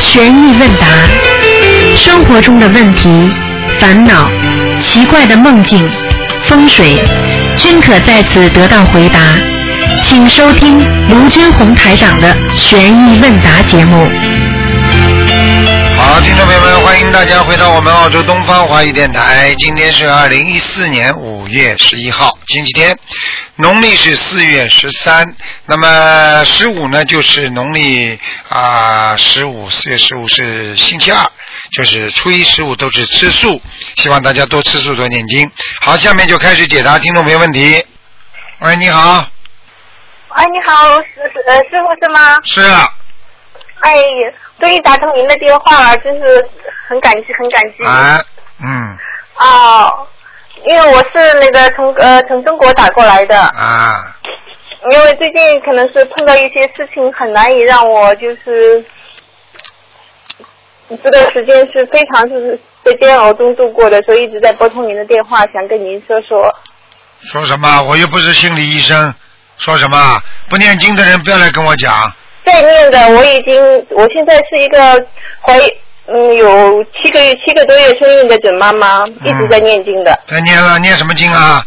悬疑问答，生活中的问题、烦恼、奇怪的梦境、风水，均可在此得到回答。请收听卢军红台长的悬疑问答节目。好，听众朋友们，欢迎大家回到我们澳洲东方华语电台。今天是二零一四年五月十一号，星期天，农历是四月十三。那么十五呢，就是农历啊十五，四月十五是星期二，就是初一十五都是吃素，希望大家多吃素多念经。好，下面就开始解答听众朋友问题。喂，你好，哎，你好，师师呃师傅是吗？是啊哎，终于打通您的电话了，真是很感激，很感激。啊，嗯哦，因为我是那个从呃从中国打过来的，啊，因为最近可能是碰到一些事情，很难以让我就是这段时间是非常就是在煎熬中度过的，所以一直在拨通您的电话，想跟您说说。说什么？我又不是心理医生，说什么？不念经的人不要来跟我讲。在念的，我已经，我现在是一个怀嗯有七个月七个多月生孕的准妈妈，一直在念经的。在念了，念什么经啊？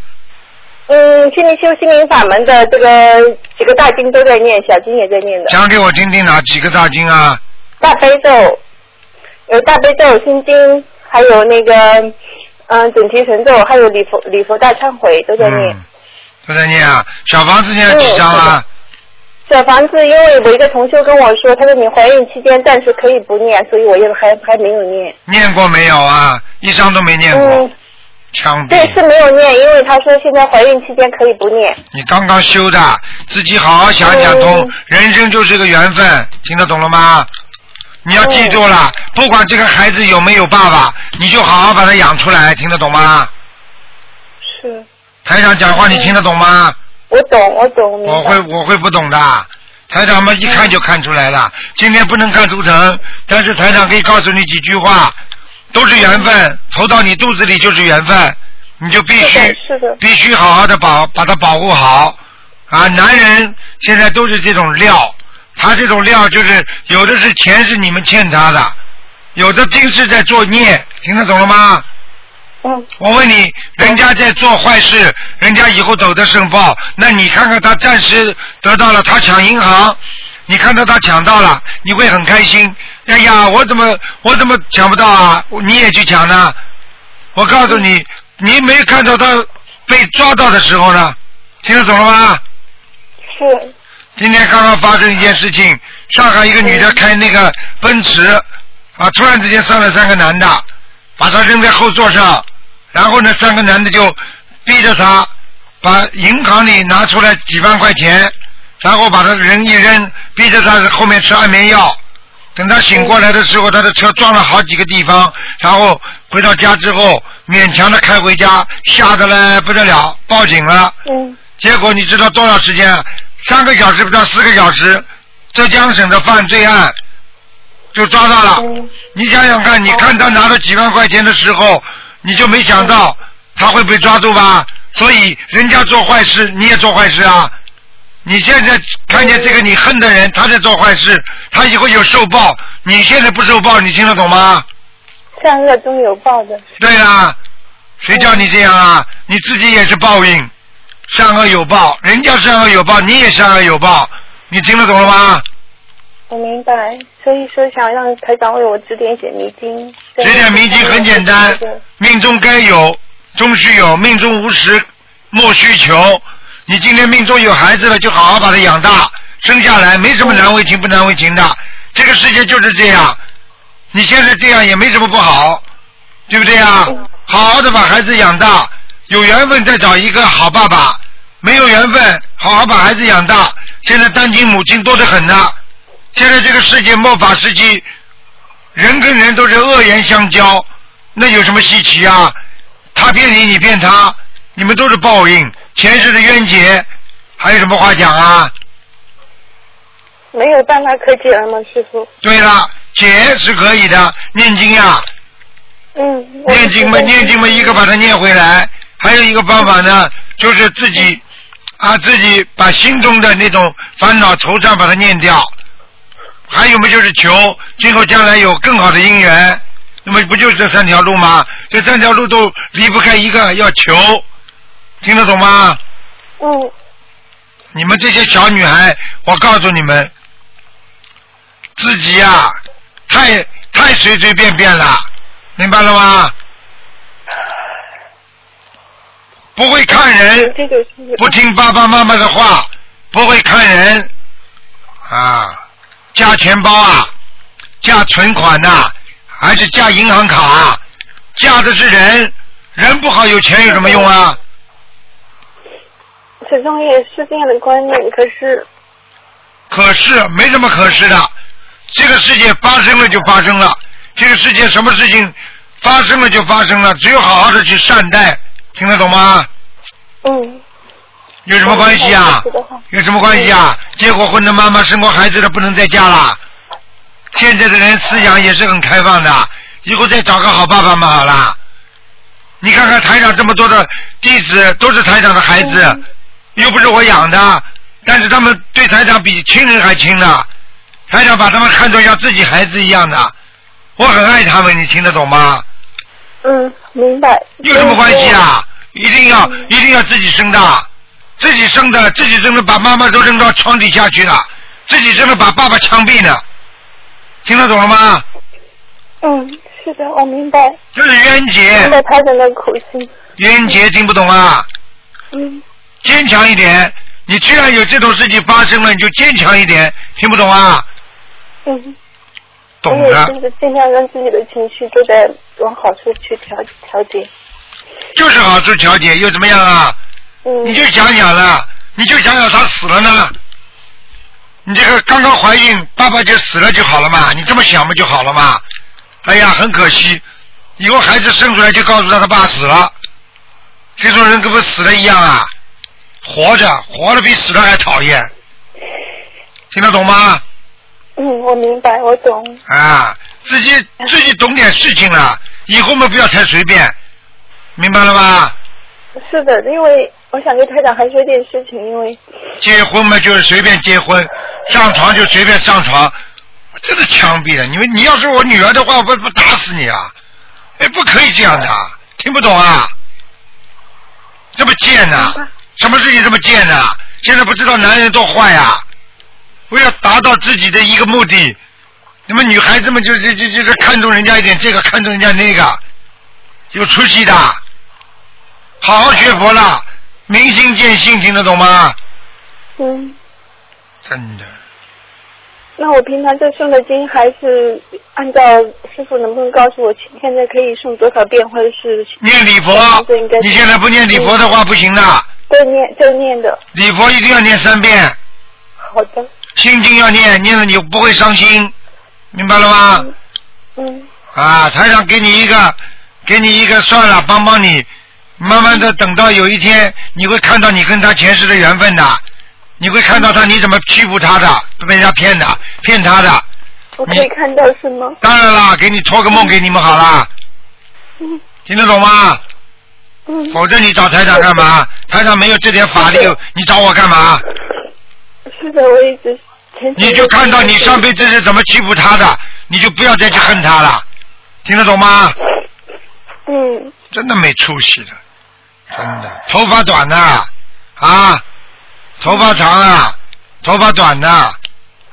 嗯，现在修心灵法门的这个几个大经都在念，小经也在念的。讲给我听听哪几个大经啊？大悲咒，有大悲咒、心经，还有那个嗯准提神咒，还有礼佛礼佛大忏悔都在念。嗯，都在念啊。小房子念了几张啊？小房子，因为我一个同修跟我说，他说你怀孕期间暂时可以不念，所以我也还还没有念。念过没有啊？一张都没念过嗯，，枪对，是！没有念，因为他说现在怀孕期间可以不念。你刚刚修的，自己好好想想通嗯，人生就是个缘分，听得懂了吗？你要记住了，不管这个孩子有没有爸爸，你就好好把他养出来，听得懂吗？是，台上讲话你听得懂吗？我懂，我懂，我会我会不懂的，台长们一看就看出来了。今天不能看图腾，但是台长可以告诉你几句话，都是缘分，投到你肚子里就是缘分，你就必须必须好好的保把它保护好啊！男人现在都是这种料，他这种料就是有的是钱是你们欠他的，有的尽是在作孽，听得懂了吗？嗯，我问你，人家在做坏事，人家以后走的申报，那你看看他暂时得到了，他抢银行，你看到他抢到了，你会很开心。哎呀，我怎么我怎么抢不到啊？你也去抢呢？我告诉你，你没看到他被抓到的时候呢？听得懂了吗？是，今天刚刚发生一件事情，上海一个女的开那个奔驰，啊，突然之间上来三个男的，把她扔在后座上，然后呢，三个男的就逼着他把银行里拿出来几万块钱，然后把他人一扔，逼着他后面吃安眠药。等他醒过来的时候，他的车撞了好几个地方，然后回到家之后，勉强的开回家，吓得嘞不得了，报警了。嗯，结果你知道多少时间啊？三个小时不到四个小时，浙江省的犯罪案就抓到了。嗯你想想看，你看他拿了几万块钱的时候，你就没想到他会被抓住吧？所以人家做坏事，你也做坏事啊。你现在看见这个你恨的人，他在做坏事，他以后有受报，你现在不受报，你听得懂吗？善恶终有报的。对啦，谁叫你这样啊？你自己也是报应，善恶有报，人家善恶有报，你也善恶有报，你听得懂了吗？我明白，所以说想让台长为我指点写迷津。指点迷津很简单，命中该有，终须有；命中无时，莫须求。你今天命中有孩子了，就好好把他养大，生下来没什么难为情不难为情的。这个世界就是这样，你现在这样也没什么不好，对不对啊？好好的把孩子养大，有缘分再找一个好爸爸，没有缘分好好把孩子养大。现在单亲母亲多得很呢。现在这个世界末法时期，人跟人都是恶言相交，那有什么稀奇啊？他骗你，你骗他，你们都是报应，前世的冤结，还有什么话讲啊？没有办法可解了吗，师傅？对了，解是可以的，念经呀，嗯。念经嘛，念经嘛，一个把它念回来，还有一个方法呢，就是自己啊，自己把心中的那种烦恼惆怅把它念掉，还有么就是求？今后将来有更好的姻缘，那么不就是这三条路吗？这三条路都离不开一个要求，听得懂吗？嗯。你们这些小女孩，我告诉你们，自己呀、太太随随便便了，明白了吗？不会看人，不听爸爸妈妈的话，不会看人。啊，加钱包啊，加存款呐、还是加银行卡啊？加的是人，人不好有钱有什么用啊？始终也是这样的观念，可是可是没什么可是的，这个世界发生了就发生了，这个世界什么事情发生了就发生了，只有好好的去善待，听得懂吗？嗯有什么关系啊？有什么关系啊？结过婚的妈妈生过孩子的不能再嫁了。现在的人思想也是很开放的，以后再找个好爸爸嘛好了。你看看台长这么多的弟子都是台长的孩子，嗯又不是我养的，但是他们对台长比亲人还亲呢。台长把他们看作像自己孩子一样的，我很爱他们，你听得懂吗？嗯，明白。有什么关系啊？一定要一定要自己生的，自己生的，自己生的把妈妈都扔到床底下去了，自己生的把爸爸枪毙了，听得懂了吗？嗯，是的，我明白，这是冤明结，白他人的苦心。冤结听不懂啊？嗯坚强一点，你既然有这种事情发生了，你就坚强一点，听不懂啊？嗯，懂的，就是尽量让自己的情绪都在往好处去调调节。就是好处调节，又怎么样啊？嗯，你就想想了，你就想想他死了呢，你这个刚刚怀孕，爸爸就死了就好了嘛，你这么想不就好了嘛？哎呀，很可惜，以后孩子生出来就告诉他他爸死了，这种人跟不死了一样啊，活着活着比死了还讨厌，听得懂吗？嗯，我明白，我懂。啊，自己自己懂点事情了，以后嘛不要太随便，明白了吧？是的，因为我想跟台长还说一件事情，因为结婚嘛，就是随便结婚，上床就随便上床，真的枪毙了！你们，你要是我女儿的话，我不不打死你啊！哎，不可以这样的，听不懂啊？这么贱呐、什么事情这么贱呐、现在不知道男人多坏呀、为了达到自己的一个目的，你们女孩子们就就就就是看中人家一点这个，看中人家那个，有出息的，好好学佛了，明心见性，听得懂吗？嗯，真的，那我平常这诵的经还是按照师傅能不能告诉我，现在可以诵多少遍，或者是念礼佛。你现在不念礼佛的话不行的，正念正念的？礼佛一定要念三遍，好的，心经要念，念了你不会伤心，明白了吗？嗯。啊，台长给你一个，给你一个算了，帮帮你，慢慢的等到有一天，你会看到你跟他前世的缘分的，你会看到他你怎么欺负他的，被人家骗的，骗他的。我可以看到是吗？当然啦，给你托个梦给你们好啦，嗯听得懂吗？嗯，否则你找台长干嘛？台长没有这点法力，你找我干嘛？是的，我一直前你就看到你上辈子是怎么欺负他的，你就不要再去恨他了，听得懂吗？嗯真的没出息的，真的，头发短的啊，头发长啊，头发短的，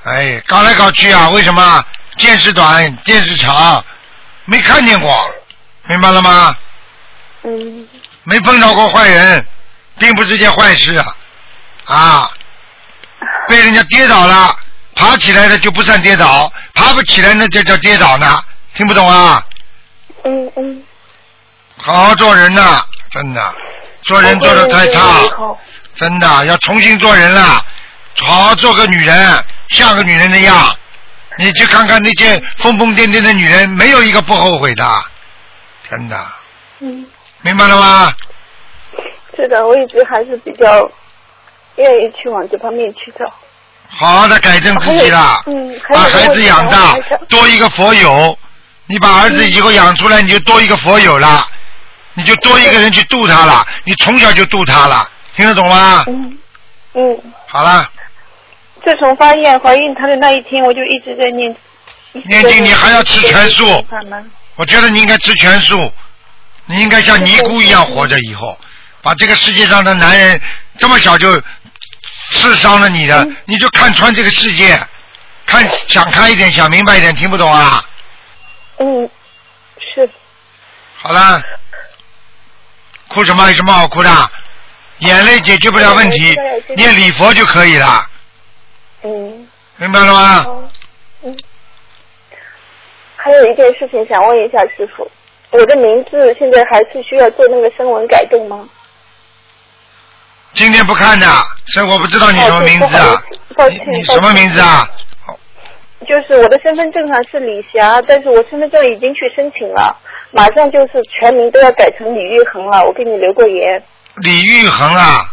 哎，搞来搞去啊，为什么？见识短，见识长，没看见过，明白了吗？嗯。没碰到过坏人，并不是件坏事啊，啊，被人家跌倒了，爬起来的就不算跌倒，爬不起来那就叫跌倒呢，听不懂啊？嗯嗯，好好做人呐、真的，做人做的太差，真的要重新做人了，好好做个女人，像个女人那样。你去看看那些疯疯癫癫的女人，没有一个不后悔的，真的，嗯，明白了吗？是的，我一直还是比较愿意去往这方面去走。好好的改正自己了，嗯还把有孩子养大多一个佛友。你把儿子以后养出来，你就多一个佛友了，你就多一个人去度他了，你从小就度他了，听得懂吗？嗯嗯，好了，自从发现怀孕她的那一天，我就一直在念。念经你还要吃全素我觉得你应该吃全素，你应该像尼姑一样活着，以后把这个世界上的男人这么小就刺伤了你的，嗯你就看穿这个世界，看想开一点，想明白一点，听不懂啊？嗯，是。好了，哭什么？有什么好哭的？眼泪解决不了问题念礼佛就可以了，嗯。明白了吗？哦，嗯。还有一件事情想问一下师傅，我的名字现在还是需要做那个声纹改动吗？今天不看的，所以我不知道你什么名字啊你你什么名字啊？就是我的身份证上是李霞，但是我身份证已经去申请了，马上就是全名都要改成李玉恒了。我给你留过言。李玉恒啊？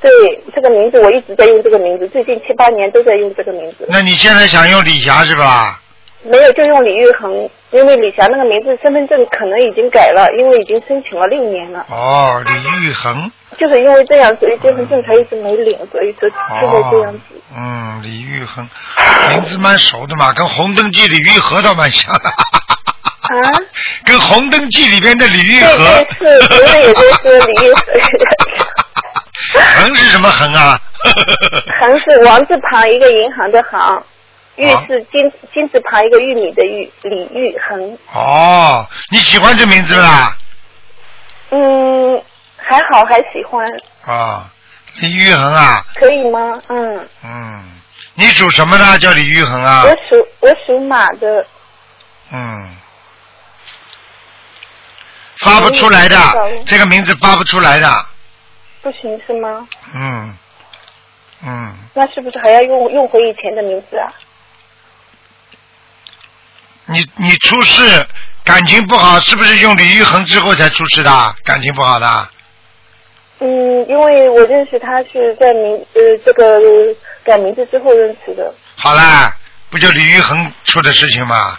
对，这个名字我一直在用这个名字，最近七八年都在用这个名字。那你现在想用李霞是吧？没有，就用李玉恒，因为李霞那个名字身份证可能已经改了，因为已经申请了六年了。哦，李玉恒。就是因为这样，所以结婚证才一直没领，所以说现在这样子。哦。嗯，李玉恒，名字蛮熟的嘛，跟《红灯记》李玉和倒蛮像的。啊？跟《红灯记》里边的李玉对和。对是，别人也都说李玉恒。恒是什么恒啊？恒是王字旁一个银行的行，玉啊是金金字旁一个玉米的玉，李玉恒。哦，你喜欢这名字啦？嗯，还好，还喜欢，啊，李玉恒啊，可以吗？嗯，嗯，你属什么的？叫李玉恒啊我？属我属马的，嗯，发不出来的嗯，这个名字发不出来的。不行是吗？嗯，嗯，那是不是还要用用回以前的名字啊？你你出事感情不好，是不是用李玉恒之后才出事的？感情不好的？嗯，因为我认识他是在名呃这个改名字之后认识的，好啦，不就李玉恒出的事情吗？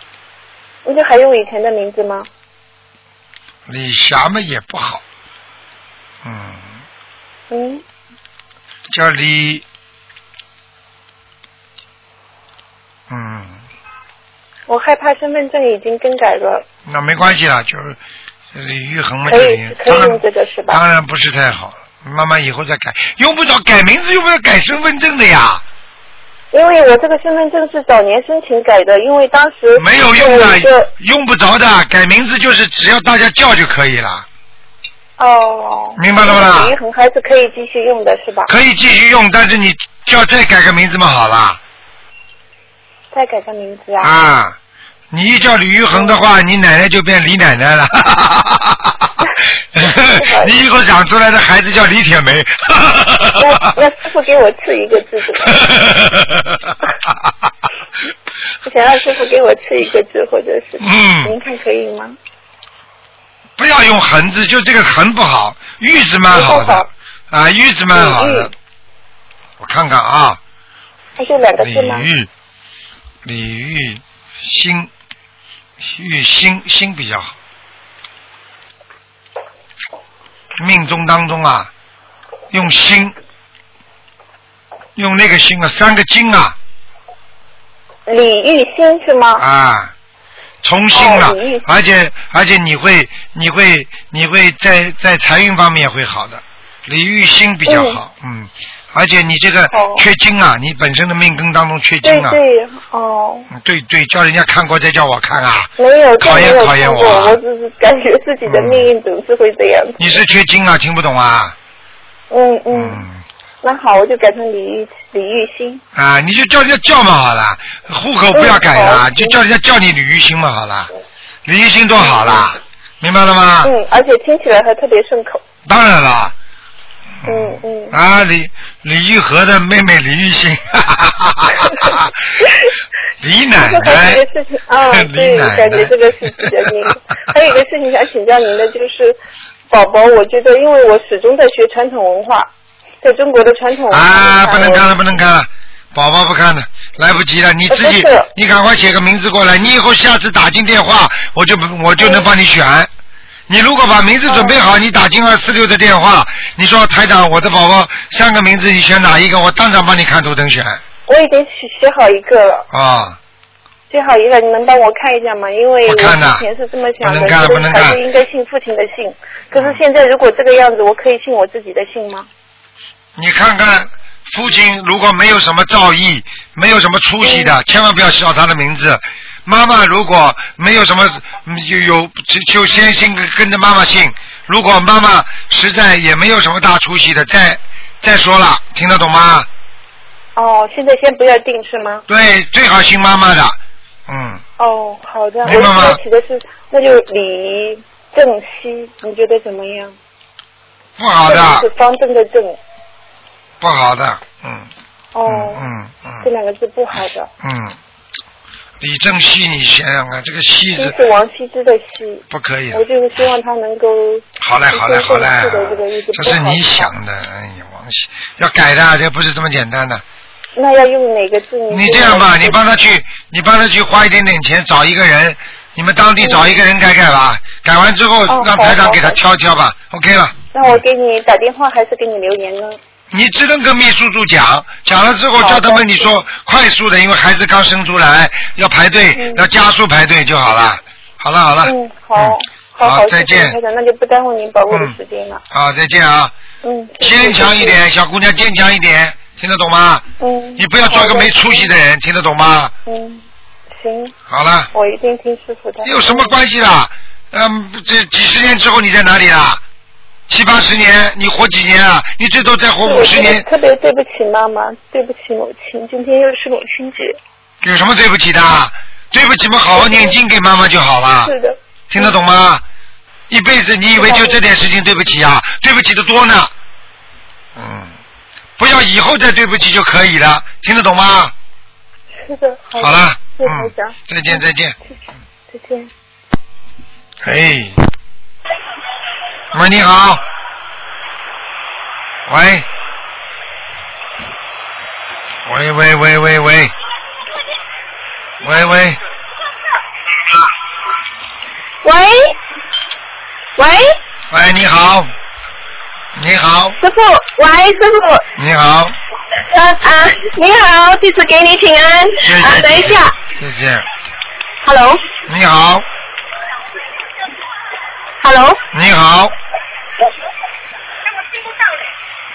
那就还用以前的名字吗？李霞嘛也不好，嗯，嗯，叫李，嗯，我害怕身份证已经更改了，那没关系啦，就是李玉恒嘛，可以就是可以用这个是吧？当然不是太好，慢慢以后再改，用不着改名字，用不着改身份证的呀，因为我这个身份证是早年申请改的，因为当时没有用的，用不着的，改名字就是只要大家叫就可以了，哦，明白了吗啦李玉恒还是可以继续用的是吧？可以继续用，但是你叫再改个名字嘛好了。再改个名字啊？啊，你一叫李玉恒的话，你奶奶就变李奶奶了。你以后长出来的孩子叫李铁梅。那那师傅给我赐一个字怎么样？我想让师傅给我赐一个字，或者是嗯您看可以吗？不要用横字，就这个横不好，玉字蛮好的啊，玉字蛮好的。我看看啊，那就两个字吗？李玉，李玉心，玉心心比较好。命中当中啊，用心，用那个心啊，三个金啊。李玉心是吗？啊，重新了哦，而且而且你会你会你会在在财运方面也会好的，李玉心比较好，嗯，而且你这个哦缺金啊，你本身的命根当中缺金啊，对对，哦，嗯对对，叫人家看过再叫我看啊，没有，考验考验我啊我只是感觉自己的命运总是会这样子。你是缺金啊，听不懂啊？嗯嗯，嗯那好，我就改成李玉李玉新。啊，你就叫人家叫嘛好了，户口不要改了，嗯就叫人家叫你李玉新嘛好了，李玉新多好啦，明白了吗？嗯，而且听起来还特别顺口。当然了。嗯嗯。啊，李李玉和的妹妹李玉欣，李奶就还有奶一个事情啊，李对，奶奶感觉这个是比较那个。还有一个事情想请教您的，就是宝宝，我觉得因为我始终在学传统文化，在中国的传统文化啊，不能看了，不能看了，宝宝不看了，来不及了，你自己你赶快写个名字过来，你以后下次打进电话，我就不我就能帮你选。你如果把名字准备好，你打进二四六的电话，你说台长，我的宝宝三个名字，你选哪一个？我当场帮你看图腾选。我已经写写好一个了，啊，写好一个，你能帮我看一下吗？因为我之前是这么想的，不能看觉得不能看还是应该信父亲的姓。可是现在如果这个样子，我可以信我自己的姓吗？你看看父亲如果没有什么造诣，没有什么出息嗯的，千万不要叫他的名字。妈妈如果没有什么嗯有有就就先姓跟跟着妈妈姓。如果妈妈实在也没有什么大出息的，再再说了，听得懂吗？哦，现在先不要定是吗？对，最好姓妈妈的。嗯，哦，好的，我明白吗起的是那就李正熙，你觉得怎么样？不好正的是，方正的正，不好的，嗯哦，嗯嗯这两个字不好的。嗯。李正熙，你想想看，这个熙是王羲之的羲，不可以我。就是希望他能够好嘞，好嘞，好嘞这是你想的。哎呀，王羲要改的，这不是这么简单的。那要用哪个字？你这样吧，你帮他去，你帮他去花一点点钱找一个人，你们当地找一个人改改吧。改完之后哦让台长给他好挑一挑吧。OK 了，那我给你打电话还是给你留言呢？你只能跟秘书处讲，讲了之后叫他们你说快速的，因为孩子刚生出来要排队，嗯要加速排队就好了。好了好了，嗯，好，嗯好好再见那就不耽误您宝贵的时间了。好再见啊，嗯，坚强一点，小姑娘坚强一点，听得懂吗？嗯，你不要做个没出息的人，听得懂吗？嗯，行，好了，我一定听师傅的。有什么关系啦？嗯，这几十年之后你在哪里啦？七八十年，你活几年啊？你最多再活五十年，特别对不起妈妈，对不起母亲，今天又是母亲节。有什么对不起的？对不起嘛，好好念经给妈妈就好了。是的，听得懂吗？一辈子你以为就这点事情对不起啊？对不起的多呢。嗯，不要以后再对不起就可以了，听得懂吗？是的，好了，谢谢嗯，，再见再见。再见。哎，喂，你好，喂，喂喂喂喂喂，喂喂，喂，喂，喂，你好，你好，师傅，喂，师傅，你好，啊啊，你好，弟子给你请安。谢谢，啊，等一下。谢谢，，Hello，Hello，你好，你好，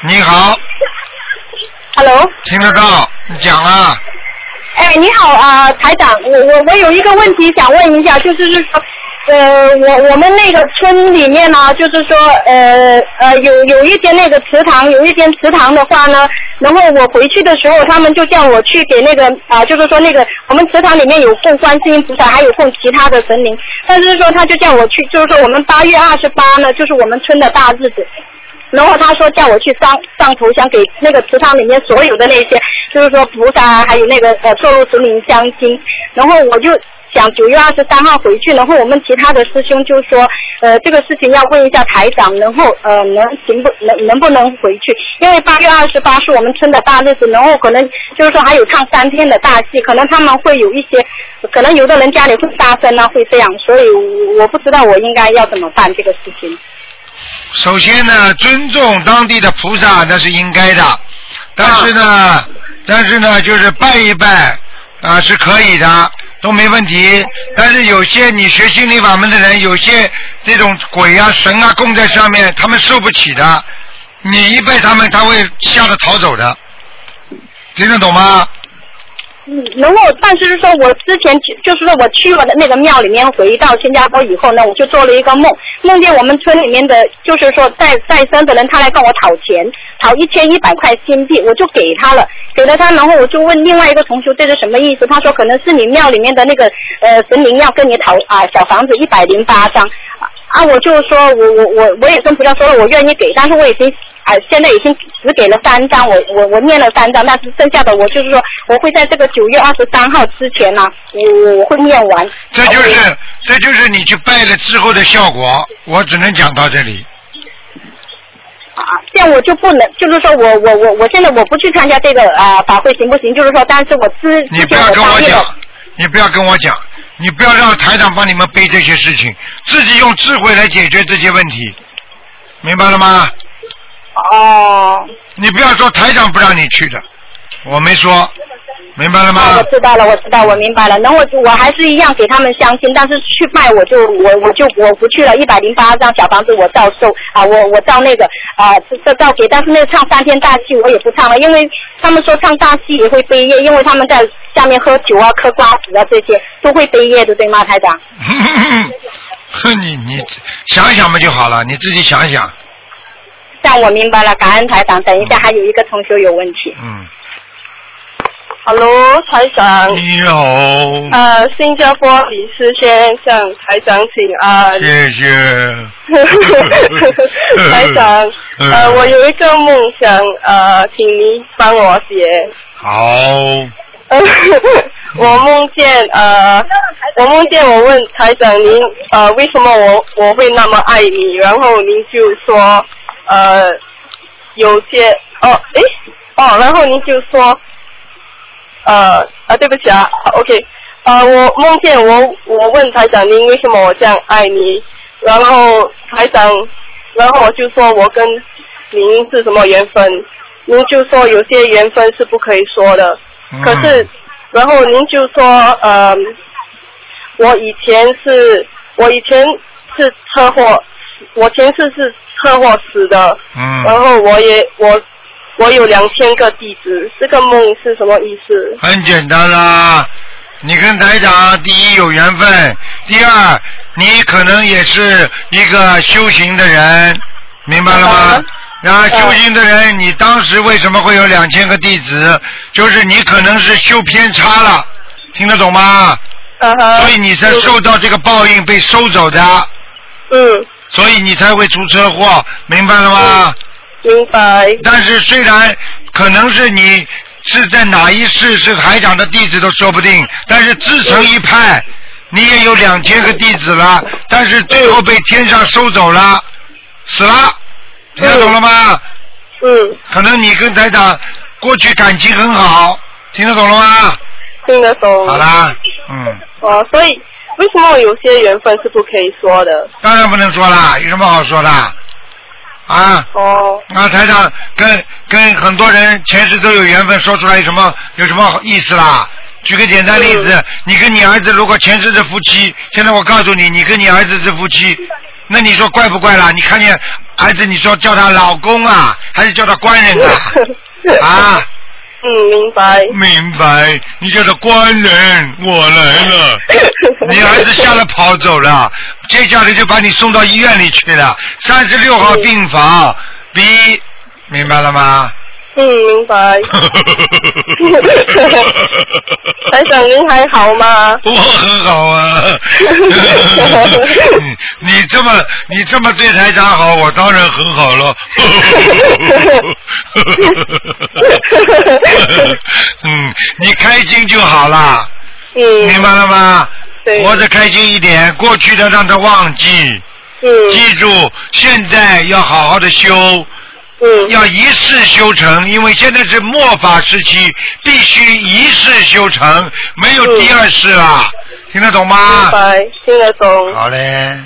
你好，Hello，听得到，你讲啊，哎，你好啊、台长，我我我有一个问题想问一下，就是说，呃，我我们那个村里面呢，就是说，呃呃，有有一间那个祠堂，有一间祠堂的话呢，然后我回去的时候，他们就叫我去给那个啊、就是说那个我们祠堂里面有供观世音菩萨，还有供其他的神灵，但是说他就叫我去，就是说我们八月二十八呢，就是我们村的大日子。然后他说叫我去上上头香给那个祠堂里面所有的那些，就是说菩萨还有那个呃寿禄神灵香金。然后我就想九月二十三号回去，然后我们其他的师兄就说，呃这个事情要问一下台长，然后呃能行不能能不能回去？因为八月二十八是我们村的大日子，然后可能就是说还有唱三天的大戏，可能他们会有一些，可能有的人家里会杀生啊，会这样，所以我我不知道我应该要怎么办这个事情。首先呢，尊重当地的菩萨那是应该的，但是呢，但是呢，就是拜一拜啊是可以的，都没问题。但是有些你学心灵法门的人，有些这种鬼啊神啊供在上面，他们受不起的，你一拜他们，他会吓得逃走的，听得懂吗？然后但是是说我之前就是说我去了的那个庙里面，回到新加坡以后呢，我就做了一个梦，梦见我们村里面的，就是说在在生的人，他来跟我讨钱，讨一千一百块新币，我就给他了，给了他，然后我就问另外一个同学这是什么意思，他说可能是你庙里面的那个呃神灵要跟你讨啊小房子一百零八张。啊，我就说我我我我也跟菩萨说了，我愿意给，但是我已经啊、现在已经只给了三张，我我我念了三张，但是剩下的我就是说我会在这个九月二十三号之前呢、我我会念完。这就是这就是你去拜了之后的效果，我只能讲到这里。啊，这样我就不能，就是说我我我我现在我不去参加这个啊、法会行不行？就是说，但是我之之前你不要跟我讲，你不要跟我讲，你不要让台长帮你们背这些事情，自己用智慧来解决这些问题，明白了吗？哦，你不要说台长不让你去的，我没说，明白了啊，吗我？知道了，我知道，我明白了。那我我还是一样给他们相亲，但是去卖我就我我就我不去了。一百零八张小房子我照收啊，我我照那个啊这这照给，但是那个唱三天大戏我也不唱了，因为他们说唱大戏也会背业，因为他们在下面喝酒啊、嗑瓜子啊这些都会背业的，对吗，台长？哼 你你想想嘛就好了，你自己想想。但我明白了，感恩台长。等一下还有一个同学有问题。嗯，Hello，台长。你好，呃，新加坡李思先向台长请安。谢谢。台长，嗯呃，我有一个梦想，呃，请您帮我写。好，我梦见呃，我梦见我问台长您呃为什么我我会那么爱你，然后您就说呃有些哦诶哦，然后您就说呃啊对不起啊，OK 呃我梦见我我问台长您为什么我这样爱你，然后台长然后我就说我跟您是什么缘分，您就说有些缘分是不可以说的。嗯可是，然后您就说，呃，我以前是，我以前是车祸，我前世是车祸死的，然嗯，后我也我我有两千个弟子，这个梦是什么意思？很简单啦。你跟台长，第一有缘分，第二你可能也是一个修行的人，明白了吗嗯？然后修行的人，你当时为什么会有两千个弟子？就是你可能是修偏差了，听得懂吗？嗯哼。所以你才受到这个报应被收走的，嗯，所以你才会出车祸，明白了吗？明白。但是虽然可能是你是在哪一世是台长的弟子都说不定，但是自成一派，你也有两千个弟子了，但是最后被天上收走了，死了，听得懂了吗？嗯，可能你跟台长过去感情很好，听得懂了吗？听得懂。好。啦，嗯，哦，所以为什么有些缘分是不可以说的？当然不能说啦，有什么好说的？啊，哦，啊，台长跟跟很多人前世都有缘分，说出来有什么有什么意思啦？举个简单例子，你跟你儿子如果前世是夫妻，现在我告诉你，你跟你儿子是夫妻，那你说怪不怪啦？你看见儿子，你说叫他老公啊，还是叫他官人啊？啊，嗯，明白。明白，你叫他官人，我来了。你儿子吓得跑走了，接下来就把你送到医院里去了，三十六号病房，B，明白了吗？嗯，明白。台长您还好吗？我很好啊，你 你这么你这么对台长好，我当然很好了。嗯，你开心就好了，嗯，明白了吗？对。活着开心一点，过去的让他忘记，嗯。记住现在要好好的修，嗯。要一世修成，因为现在是末法时期，必须一世修成，没有第二世啊，听得懂吗？明吗？白，听得懂。好嘞，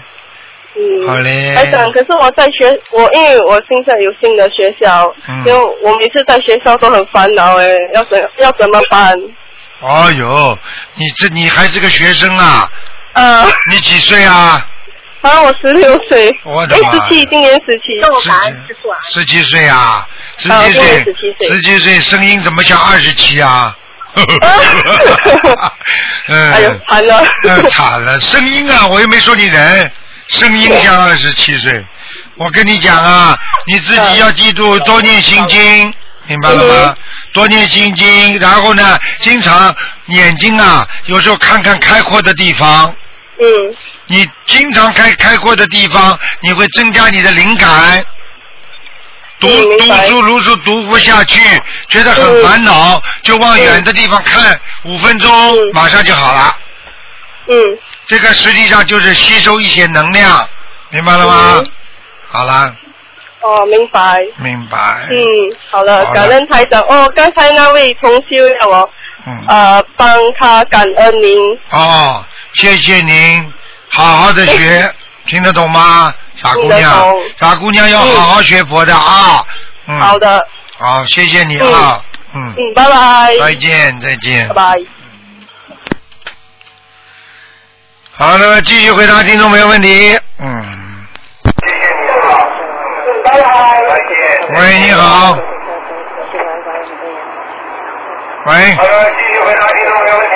嗯，好嘞。台长，可是我在学，我因为我现在有新的学校，嗯。因为我每次在学校都很烦恼哎，要怎要怎么办？哦哟，你这你还是个学生啊？啊，你几岁啊？啊，我十六岁，哎，我的妈十七，今年十七。十十七岁啊？十七岁年17，岁十七岁，声音怎么像二十七啊？嗯，哎呦，惨了。呃，惨了，声音啊，我又没说你人，声音像二十七岁。我跟你讲啊，你自己要记住多念心经，明白了吗？多念心经，然后呢，经常眼睛啊，有时候看看开阔的地方。嗯你经常开开阔的地方，你会增加你的灵感。读读书读书读不下去，觉得很烦恼，就往远的地方看，五分钟嗯马上就好了。嗯，这个实际上就是吸收一些能量，明白了吗？嗯好了，哦，明白。明白。嗯，好了，好了感恩台长。哦，刚才那位同修要我嗯。呃帮他感恩您。哦，谢谢您，好好的学，听得懂吗？傻姑娘懂，傻姑娘要好好学佛的啊。嗯。好。的，好，谢谢你啊。嗯，嗯，拜拜。再见再见拜。拜。好，那么继续回答听众朋友问题。嗯。喂，你好。喂。好的，继续回答听众朋友问题。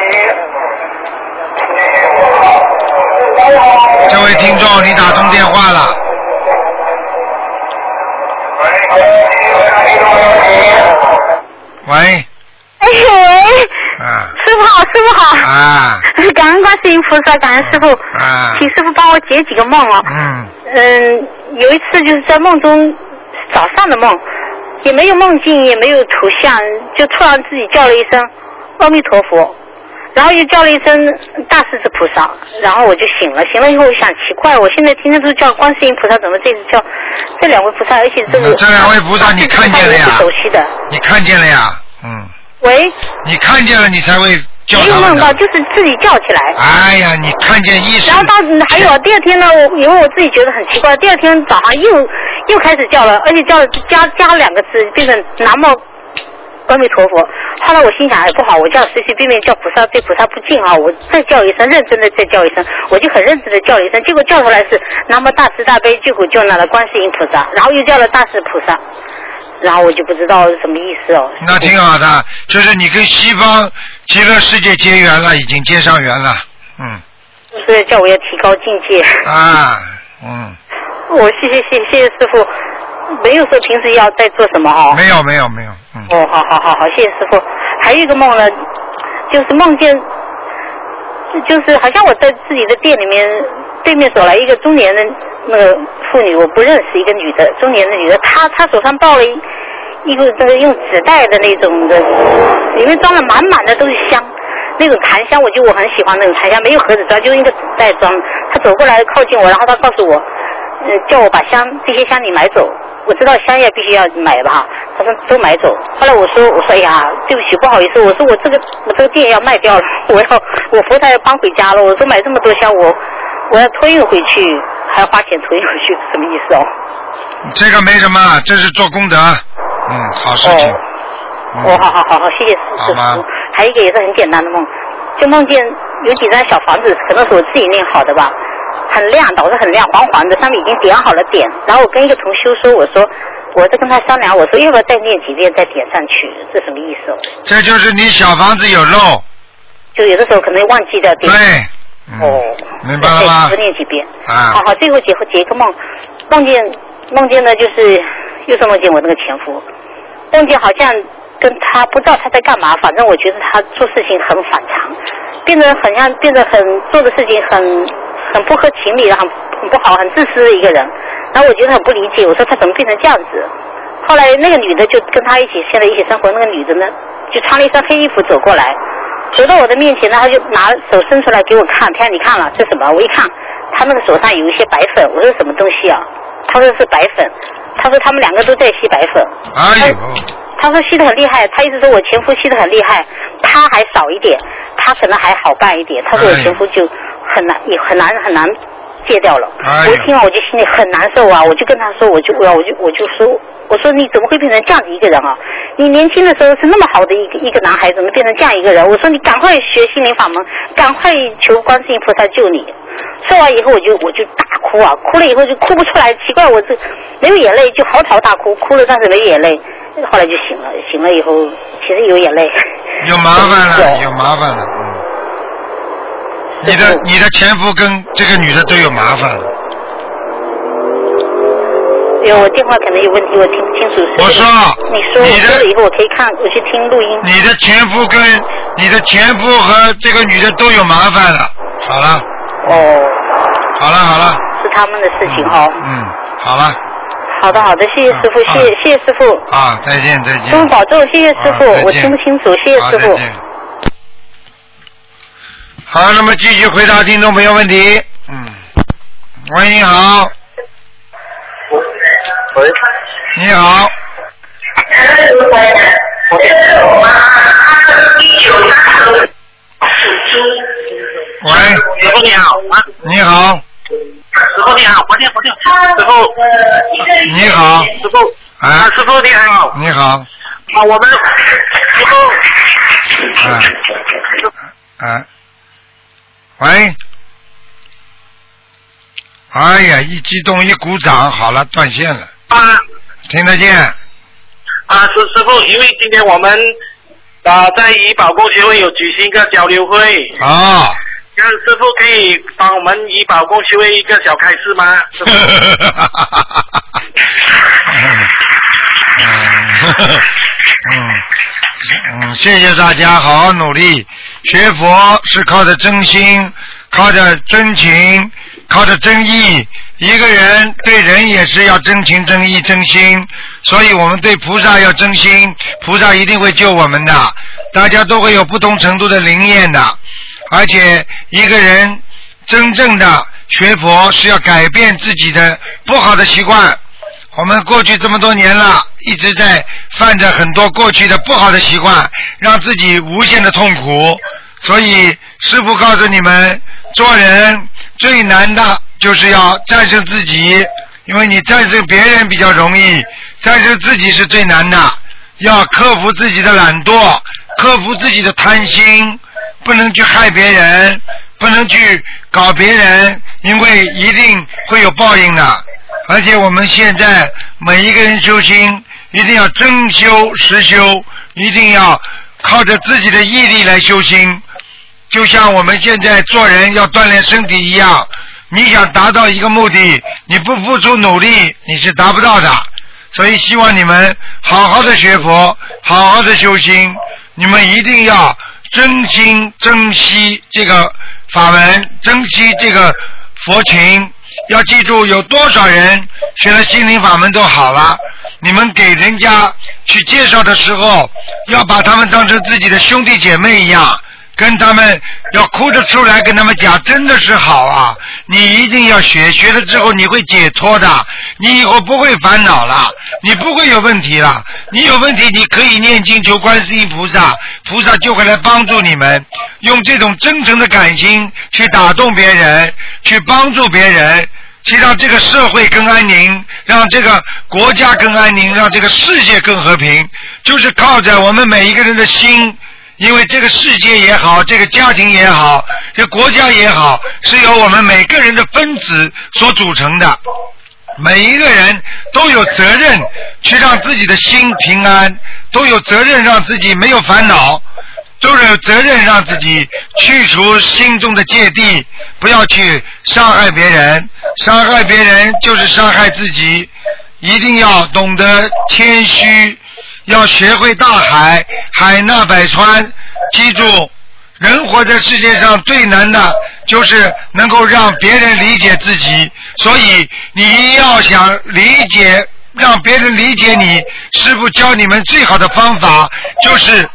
这位听众，你打通电话了。喂。哎啊师傅好，师傅好，啊感恩观世音菩萨，感恩师傅，啊请师傅帮我解几个梦哦。嗯嗯，有一次就是在梦中早上的梦，也没有梦境，也没有图像，就突然自己叫了一声阿弥陀佛，然后又叫了一声大势至菩萨，然后我就醒了。醒了以后，我想奇怪，我现在天天都叫观世音菩萨，怎么这次叫这两位菩萨？而且这个这两位菩萨你看见了呀熟悉的。你看见了呀？嗯，喂，你看见了，你才会叫没有梦到，他们的。就是自己叫起来。哎呀，你看见意思然后到还有第二天呢，我因为我自己觉得很奇怪，第二天早上又又开始叫了，而且叫了加加了两个字，变成南无阿弥陀佛。后来我心想，哎不好，我叫随随便便叫菩萨对菩萨不敬啊，我再叫一声，认真的再叫一声，我就很认真的叫了一声，结果叫出来是南无大慈大悲救苦救难的观世音菩萨，然后又叫了大势菩萨，然后我就不知道是什么意思哦。那挺好的，就是你跟西方极乐世界结缘了，已经结上缘了。嗯所以叫我要提高境界。啊，嗯，我谢谢谢谢谢师傅，没有说平时要在做什么哦。没有没有没有，嗯哦，好好好好，谢谢师傅。还有一个梦呢，就是梦见，就是好像我在自己的店里面，对面走来一个中年的那个妇女，我不认识一个女的，中年的女的，她她手上抱了一一个这个用纸袋的那种的，里面装了满满的都是香。那种檀香，我就我很喜欢那种檀香，没有盒子装，就用一个纸袋装。他走过来靠近我，然后他告诉我，呃，叫我把香这些香你买走。我知道香叶必须要买吧，他说都买走。后来我说我说哎呀，对不起，不好意思，我说我这个我这个店要卖掉了，我要我佛台要搬回家了。我说买这么多香，我我要托运回去，还要花钱托运回去，什么意思哦？这个没什么，这是做功德，嗯，好事情。嗯哦，好好好好，谢谢师傅。还有一个也是很简单的梦，就梦见有几张小房子，可能是我自己念好的吧，很亮，导致很亮，黄黄的，上面已经点好了点。然后我跟一个同修说，我说我在跟他商量，我说要不要再念几遍再点上去，这什么意思哦？这就是你小房子有漏，就有的时候可能忘记掉点。对，嗯，哦，明白了吗再多？念几遍。啊好好，最后结结一个梦，梦见梦见呢，就是又是梦见我那个前夫，梦见好像跟他不知道他在干嘛，反正我觉得他做事情很反常，变得很像变得很做的事情很很不合情理，很很不好，很自私的一个人。然后我觉得很不理解，我说他怎么变成这样子？后来那个女的就跟他一起现在一起生活，那个女的呢就穿了一身黑衣服走过来，走到我的面前呢，他就拿手伸出来给我看，他说你看了这什么？我一看，他那个手上有一些白粉，我说什么东西啊？他说是白粉，他说他们两个都在吸白粉。哎呦，他说吸的很厉害，他一直说我前夫吸的很厉害，他还少一点，他可能还好办一点。他说我前夫就很难，也很难很难戒掉了。哎我一听啊，我就心里很难受啊，我就跟他说，我就我我就我就说，我说你怎么会变成这样子一个人啊？你年轻的时候是那么好的一个一个男孩，怎么变成这样一个人？我说你赶快学心灵法门，赶快求观世音菩萨救你。说完以后，我就我就大哭啊，哭了以后就哭不出来，奇怪，我这没有眼泪，就嚎啕大哭，哭了但是没眼泪，后来就醒了，醒了以后其实有眼泪。有麻烦了，有麻烦了，嗯。你的你的前夫跟这个女的都有麻烦了。因为我电话可能有问题，我听不清楚。我说你说我你的说了以后，我可以看，我去听录音。你的前夫跟你的前夫和这个女的都有麻烦了。好了，哦，好了，好了。是他们的事情哦。嗯，好了。好的好的，谢谢师傅，啊谢谢谢谢师傅，啊，再见再见。师傅保重，谢谢师傅我听不清楚，谢谢师傅。好，那么继续回答听众朋友问题。嗯，喂，你好，喂，你好，喂，师傅你好，你好，师傅你好，抱歉抱歉，师傅，你好，师傅，啊啊，，师傅你好，你好，啊，我们师傅，啊啊，喂，哎呀，一激动一鼓掌，好了，断线了，啊听得见？啊，师师傅，因为今天我们啊在怡保公学会有举行一个交流会，啊，让师傅可以帮我们怡保公学会一个小开示吗？师傅，嗯嗯，谢谢大家，好好努力。学佛是靠着真心，靠着真情，靠着真意。一个人对人也是要真情、真意、真心，所以我们对菩萨要真心，菩萨一定会救我们的。大家都会有不同程度的灵验的，而且一个人真正的学佛是要改变自己的不好的习惯。我们过去这么多年了，一直在犯着很多过去的不好的习惯，让自己无限的痛苦。所以师父告诉你们，做人最难的就是要战胜自己，因为你战胜别人比较容易，战胜自己是最难的。要克服自己的懒惰，克服自己的贪心，不能去害别人，不能去搞别人，因为一定会有报应的。而且我们现在每一个人修心，一定要真修实修，一定要靠着自己的毅力来修心。就像我们现在做人要锻炼身体一样，你想达到一个目的，你不付出努力，你是达不到的。所以希望你们好好的学佛，好好的修心，你们一定要真心珍惜这个法门，珍惜这个佛情。要记住，有多少人学了心灵法门都好了。你们给人家去介绍的时候，要把他们当成自己的兄弟姐妹一样，跟他们要哭着出来跟他们讲，真的是好啊！你一定要学，学了之后你会解脱的，你以后不会烦恼了，你不会有问题了。你有问题，你可以念经求观世音菩萨，菩萨就会来帮助你们。用这种真诚的感情去打动别人，去帮助别人。去让这个社会更安宁，让这个国家更安宁，让这个世界更和平，就是靠着我们每一个人的心。因为这个世界也好，这个家庭也好，这国家也好，是由我们每个人的分子所组成的。每一个人都有责任去让自己的心平安，都有责任让自己没有烦恼。都有责任让自己去除心中的芥蒂，不要去伤害别人，伤害别人就是伤害自己。一定要懂得谦虚，要学会大海，海纳百川。记住，人活在世界上最难的就是能够让别人理解自己。所以你要想理解，让别人理解你，师傅教你们最好的方法就是。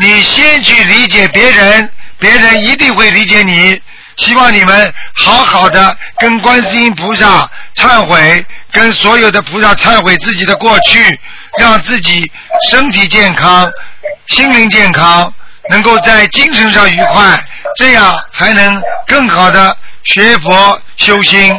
你先去理解别人，别人一定会理解你。希望你们好好的跟观世音菩萨忏悔，跟所有的菩萨忏悔自己的过去，让自己身体健康、心灵健康，能够在精神上愉快，这样才能更好的学佛修心。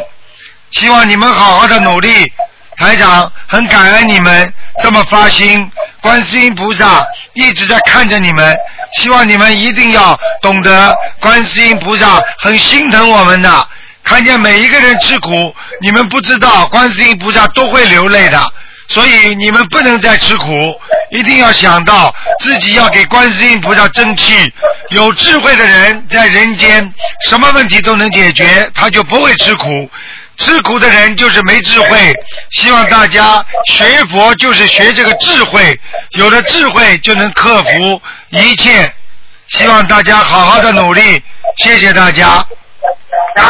希望你们好好的努力。台长很感恩你们这么发心，观世音菩萨一直在看着你们，希望你们一定要懂得，观世音菩萨很心疼我们的，看见每一个人吃苦，你们不知道，观世音菩萨都会流泪的，所以你们不能再吃苦，一定要想到自己要给观世音菩萨争气。有智慧的人在人间，什么问题都能解决，他就不会吃苦。吃苦的人就是没智慧，希望大家学佛就是学这个智慧，有了智慧就能克服一切。希望大家好好的努力，谢谢大家。师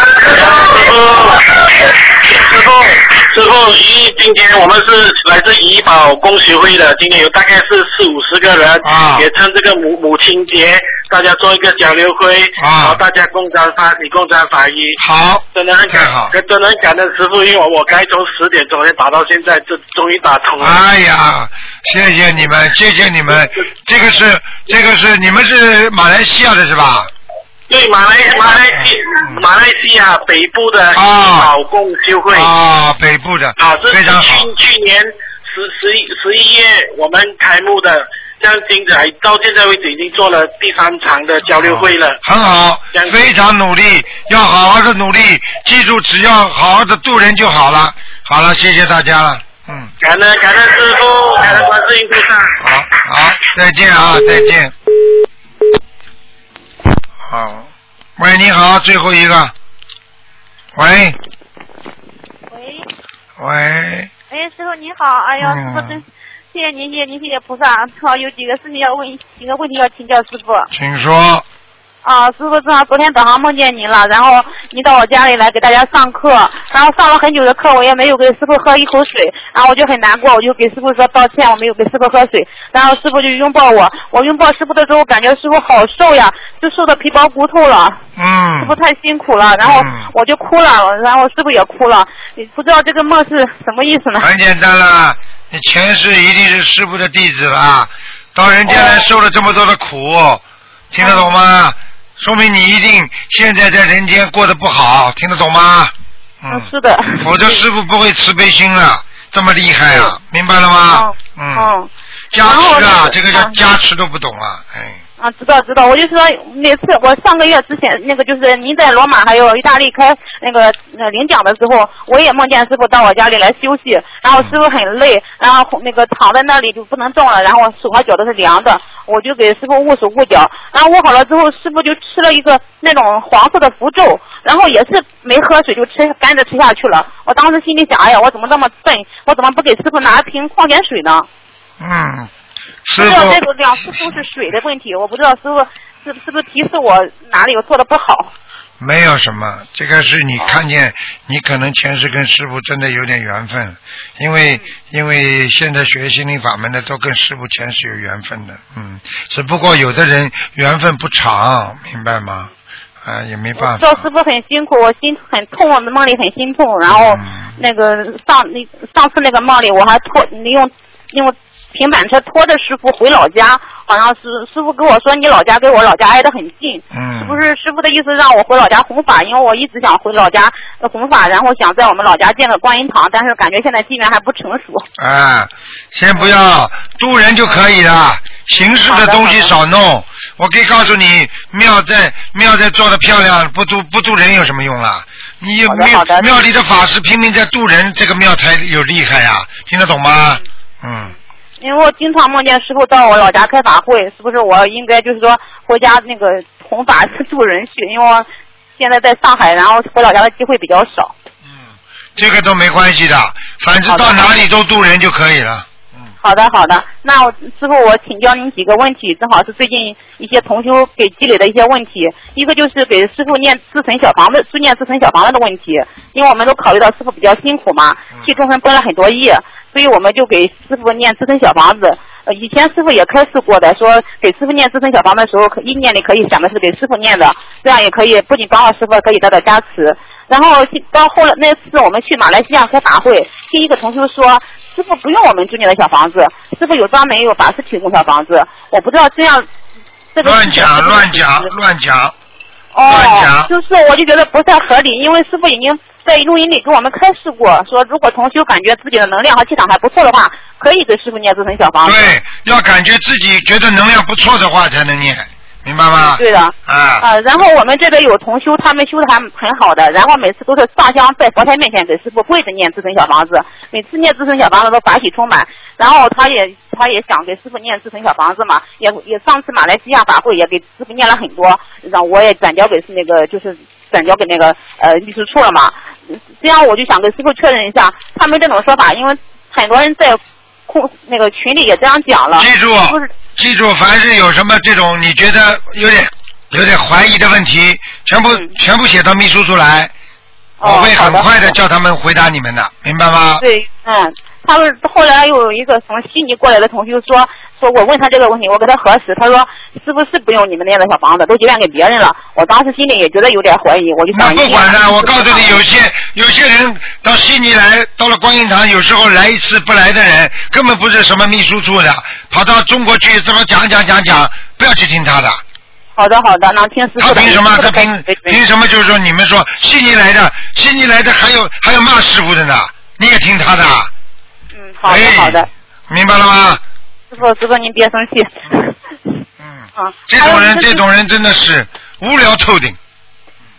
傅，师傅，一今天我们是来自怡保工学会的，今天有大概是四五十个人，也趁这个母母亲节，大家做一个交流会，啊然后大家共沾法喜，共沾法益。好，真的很感好，真的很感恩师傅，因为我我该从十点钟打到现在，这终于打通了。哎呀，谢谢你们，谢谢你们。这个是这个是你们是马来西亚的是吧？对，马来马来西嗯马来西亚北部的啊老共修会啊，北部的啊，这是非常好。去去年十一十一月我们开幕的，像金子还到现在为止已经做了第三场的交流会了。很好，非常努力，要好好的努力，记住，只要好好的度人就好了。好了，谢谢大家了，嗯，感恩感恩师傅，感恩观世音菩萨。好，好，再见啊，再见。好，喂，你好，最后一个，喂，喂，喂，哎，师傅你好，哎呀，嗯师傅真谢谢您，谢谢您，谢谢菩萨。好，有几个事情要问，几个问题要请教师傅。请说。啊，师傅正好昨天早上梦见您了，然后您到我家里来给大家上课，然后上了很久的课，我也没有给师傅喝一口水，然后我就很难过，我就给师傅说道歉，我没有给师傅喝水，然后师傅就拥抱我，我拥抱师傅的时候，感觉师傅好瘦呀，就瘦的皮包骨头了。嗯师傅太辛苦了，然后我就哭了，然后师傅也哭了，你不知道这个梦是什么意思呢？很简单了，你前世一定是师傅的弟子啦，到人间来受了这么多的苦，听得懂吗？说明你一定现在在人间过得不好，听得懂吗？嗯，是的。否则师傅不会慈悲心了，这么厉害啊，明白了吗？嗯，嗯，加持啊，这个叫加持都不懂啊，哎，啊，知道知道，我就说每次我上个月之前那个就是您在罗马还有意大利开那个呃领奖的时候，我也梦见师傅到我家里来休息，然后师傅很累，然后那个躺在那里就不能动了，然后手和脚都是凉的，我就给师傅捂手捂脚，然后捂好了之后，师傅就吃了一个那种黄色的符咒，然后也是没喝水就吃干着吃下去了，我当时心里想，哎呀，我怎么这么笨，我怎么不给师傅拿瓶矿泉水呢？嗯，不知道这个两次都是水的问题，我不知道师傅是是不是提示我哪里有做的不好？没有什么，这个是你看见，你可能前世跟师傅真的有点缘分，因为因为现在学心灵法门的都跟师傅前世有缘分的，嗯，只不过有的人缘分不长，明白吗？啊，也没办法。知道师傅很辛苦，我心很痛，我的梦里很心痛。然后那个上那上次那个梦里，我还托你用用平板车拖着师傅回老家，好像是师傅跟我说你老家跟我老家挨得很近，嗯是不是师傅的意思让我回老家弘法？因为我一直想回老家呃弘法，然后想在我们老家建个观音堂，但是感觉现在机缘还不成熟。啊，先不要渡人就可以了，形式的东西少弄。我可以告诉你，庙在庙在做的漂亮，不渡不渡人有什么用啊？你有庙庙里的法师拼命在渡人，这个庙才有厉害呀、听得懂吗？嗯，因为我经常梦见师傅到我老家开法会，是不是我应该就是说回家那个弘法助人去？因为我现在在上海，然后回老家的机会比较少。嗯这个都没关系的，反正到哪里都渡人就可以了。好的，好的。那师傅，我请教您几个问题，正好是最近一些同修给积累的一些问题。一个就是给师傅念自存小房子，助念自存小房子的问题，因为我们都考虑到师傅比较辛苦嘛，替众生奔了很多业，所以我们就给师傅念自存小房子。呃，以前师傅也开示过的，说给师傅念自存小房子的时候，意念里可以想的是给师傅念的，这样也可以不仅帮到师傅，可以得到加持。然后到后来那次我们去马来西亚开法会，第一个同修说，师傅不用我们住念的小房子，师傅有专门有法师提供小房子，我不知道这样这个乱讲乱讲乱讲，哦，就是我就觉得不太合理，因为师傅已经在录音里给我们开示过，说如果同修感觉自己的能量和气场还不错的话，可以给师傅念这成小房子。对，要感觉自己觉得能量不错的话才能念，明白吗？对的。啊。啊，然后我们这边有同修，他们修的还很好的，然后每次都是上香在佛台面前给师傅跪着念自尊小房子，每次念自尊小房子都法喜充满。然后他也他也想给师傅念自尊小房子嘛，也也上次马来西亚法会也给师傅念了很多，让我也转交给那个就是转交给那个呃秘书处了嘛。这样我就想跟师傅确认一下，他们这种说法，因为很多人在空那个群里也这样讲了。记住记住，凡是有什么这种你觉得有点有点怀疑的问题，全部、全部写到秘书处来，我会很快的。叫他们回答你们的，明白吗？对，嗯，他们后来又有一个从悉尼过来的同学说，说我问他这个问题，我给他核实，他说是不是不用你们那样的小房子，都结缘给别人了。我当时心里也觉得有点怀疑，我就想。不管了，我告诉你，有些有些人到悉尼来，到了观音堂，有时候来一次不来的人，根本不是什么秘书处的，跑到中国去这么讲讲讲讲，不要去听他的。好的好的，那听师傅。他凭什么？他凭凭什么？就是说你们说悉尼来的，悉尼来的还有还有骂师傅的呢，你也听他的？好的哎好的，明白了吗？师傅师傅您别生气。嗯，啊，这种人，这种人真的是无聊透顶。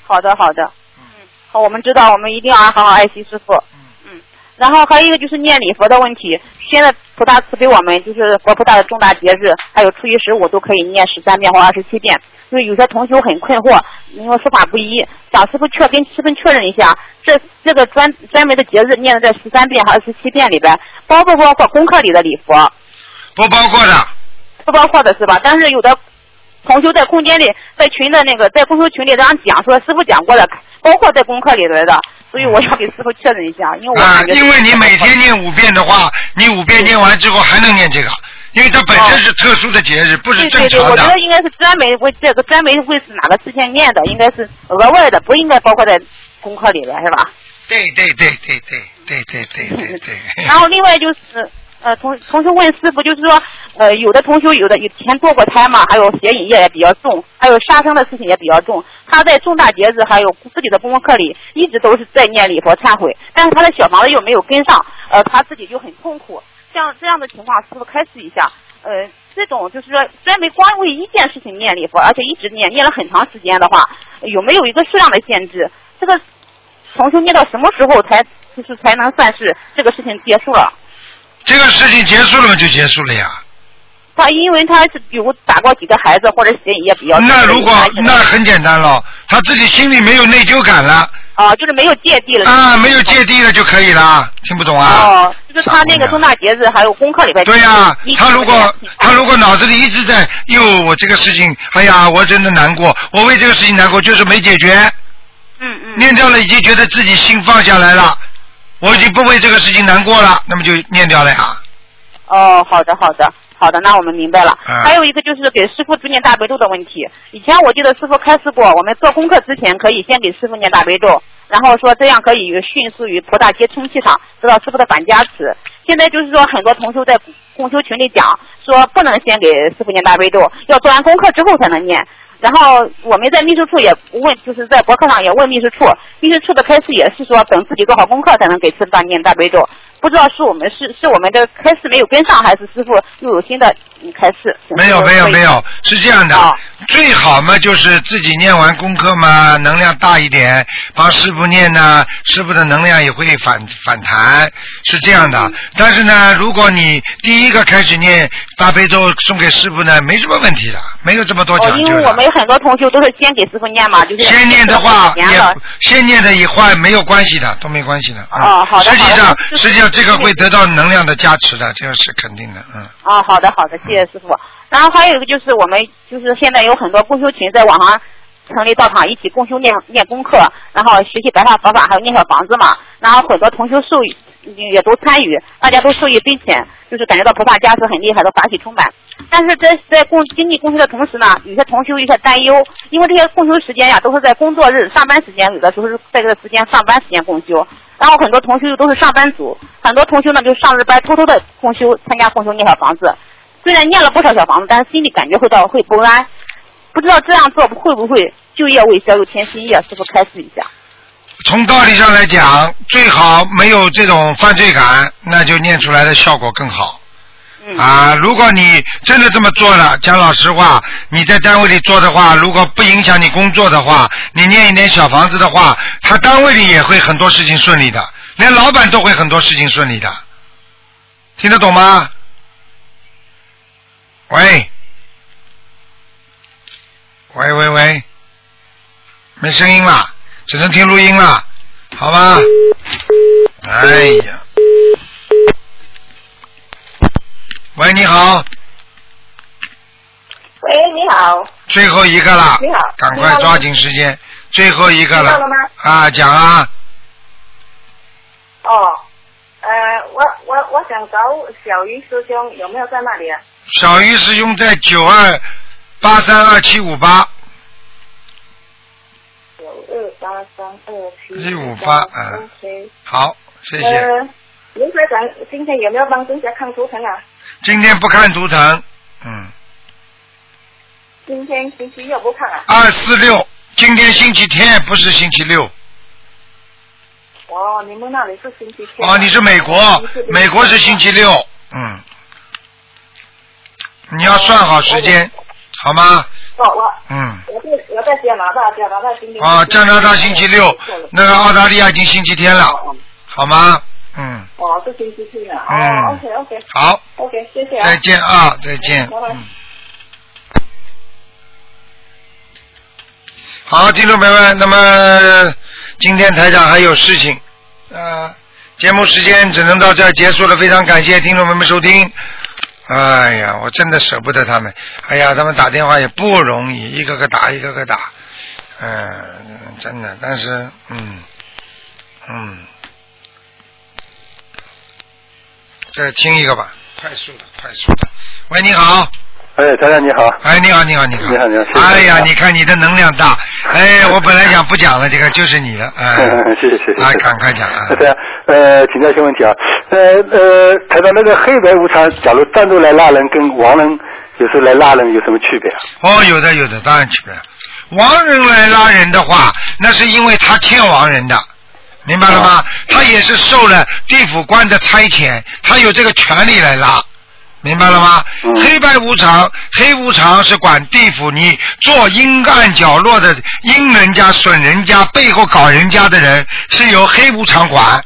好的，好的。嗯，好，我们知道，我们一定要好好爱惜师傅。嗯。然后还有一个就是念礼佛的问题，现在菩萨慈悲我们，就是佛菩萨的重大节日，还有初一十五都可以念十三遍或二十七遍。就是有些同学很困惑，因为说法不一，想师傅确跟师傅确认一下，这这个专专门的节日念的在十三遍和二十七遍里边，包不包括功课里的礼佛？不包括的。不包括的是吧？但是有的同修在空间里，在群的那个在公修群里这样讲说，师傅讲过的，包括在功课里边的，所以我要给师傅确认一下，因为我啊因为你每天念五遍的话，你五遍念完之后还能念这个，因为它本身是特殊的节日，不是正对对对，常的我觉。得应该是专门为这个专门为哪个事情念的，应该是额外的，不应该包括在功课里边，是吧？对对对对对对对对对对。然后另外就是，呃，同同学问师傅，就是说，呃，有的同学有的以前堕过胎嘛，还有邪淫业也比较重，还有杀生的事情也比较重。他在重大节日还有自己的功课里，一直都是在念礼佛忏悔，但是他的小房子又没有跟上，呃，他自己就很痛苦。像这样的情况，师傅开示一下。呃，这种就是说专门光为一件事情念礼佛，而且一直念念了很长时间的话，有没有一个数量的限制？这个同修念到什么时候才就是才能算是这个事情结束了？这个事情结束了就结束了呀。他因为他是有打过几个孩子，或者血也比较重那如果那很简单了，他自己心里没有内疚感了啊，就是没有芥蒂了啊，没有芥蒂了就可以了，听不懂啊？哦，就是他那个重大节日还有功课里边。对呀、他如果他如果脑子里一直在，哟，我这个事情，哎呀，我真的难过，我为这个事情难过，就是没解决。嗯嗯。念掉了，已经觉得自己心放下来了，我已经不为这个事情难过了，那么就念掉了呀。哦，好的好的好的，那我们明白了。嗯还有一个就是给师傅助念大悲咒的问题。以前我记得师傅开示过，我们做功课之前可以先给师傅念大悲咒，然后说这样可以迅速与菩萨接通气场，得到师傅的反加持。现在就是说很多同修在共修群里讲说不能先给师傅念大悲咒，要做完功课之后才能念。然后我们在秘书处也问，就是在博客上也问秘书处，秘书处的开示也是说等自己做好功课才能给师傅念大悲咒。不知道是我们是是我们的开示没有跟上，还是师傅又有新的开始？没有没有没有，是这样的，哦最好嘛就是自己念完功课嘛，能量大一点，帮师傅念呢，师傅的能量也会反反弹，是这样嗯的。但是呢，如果你第一个开始念大悲咒送给师傅呢，没什么问题的，没有这么多哦，讲究哦。因为我们很多同学都是先给师傅念嘛，就是先念的话也先念的以后没有关系的，都没关系的啊。哦好的实际上实际上这个会得到能量的加持的，这个是肯定的，嗯。啊，好的好的，谢谢谢谢师傅。然后还有一个就是我们就是现在有很多共修群在网上成立道场，一起共修念念功课，然后学习白话佛法，还有念小房子嘛。然后很多同修受益也都参与，大家都受益匪浅，就是感觉到菩萨加持很厉害的法喜充满。但是在在共经济共修的同时呢，有些同修有些担忧，因为这些共修时间呀都是在工作日、上班时间，有的时候是在这个时间上班时间共修。然后很多同修都是上班族，很多同修呢就上日班偷偷的共修，参加共修念小房子。虽然念了不少小房子，但是心里感觉会到会不安，不知道这样做会不会就业未消又添新业？师傅开示一下。从道理上来讲，最好没有这种犯罪感，那就念出来的效果更好。嗯啊，如果你真的这么做了，讲老实话，你在单位里做的话，如果不影响你工作的话，你念一点小房子的话，他单位里也会很多事情顺利的，连老板都会很多事情顺利的，听得懂吗？喂，喂喂喂，没声音了，只能听录音了，好吧？哎呀，喂，你好，喂，你好。最后一个了，你好赶快抓紧时间，最后一个了。到了吗？啊，讲啊，哦，呃，我我我想找小鱼师兄，有没有在那里啊？小鱼是用在九二八三二七五八九二八三二七一五八，嗯，OK。好，谢谢。呃，卢台长，今天有没有帮大家看图腾啊？今天不看图腾，嗯，今天星期六不看啊？二四六，今天星期天不是星期六，哦，你们那里是星期天。哦，你是美国，美国是星期六，嗯，你要算好时间，好吗？我，我嗯，我在我在加拿大，加拿大星期啊，加拿大星期六，那个澳大利亚已经星期天了，好吗？嗯，哦，是星期天啊。嗯哦，OK OK。好。OK，谢谢啊。再见啊，再见。好，听众朋友们，那么今天台长还有事情，呃，节目时间只能到这儿结束了，非常感谢听众朋友们收听。哎呀，我真的舍不得他们。哎呀，他们打电话也不容易，一个个打，一个个打。嗯、真的，但是，嗯，嗯，再听一个吧，快速的，快速的。喂，你好。哎，台长你好。哎，你好，你好，你好。你好你好谢谢哎呀，你看你的能量大。哎，我本来想不讲了，这个就是你的。哎，谢谢谢谢。啊，赶快讲啊。对啊，呃，请教一些问题啊，呃呃，台长那个黑白无常，假如单独来拉人，跟亡人有时候来拉人有什么区别啊？哦，有的有的，当然区别。亡人来拉人的话，那是因为他欠亡人的，明白了吗？他也是受了地府官的差遣，他有这个权利来拉。明白了吗？黑白无常，黑无常是管地府，你做阴暗角落的阴人家、损人家、背后搞人家的人，是由黑无常管。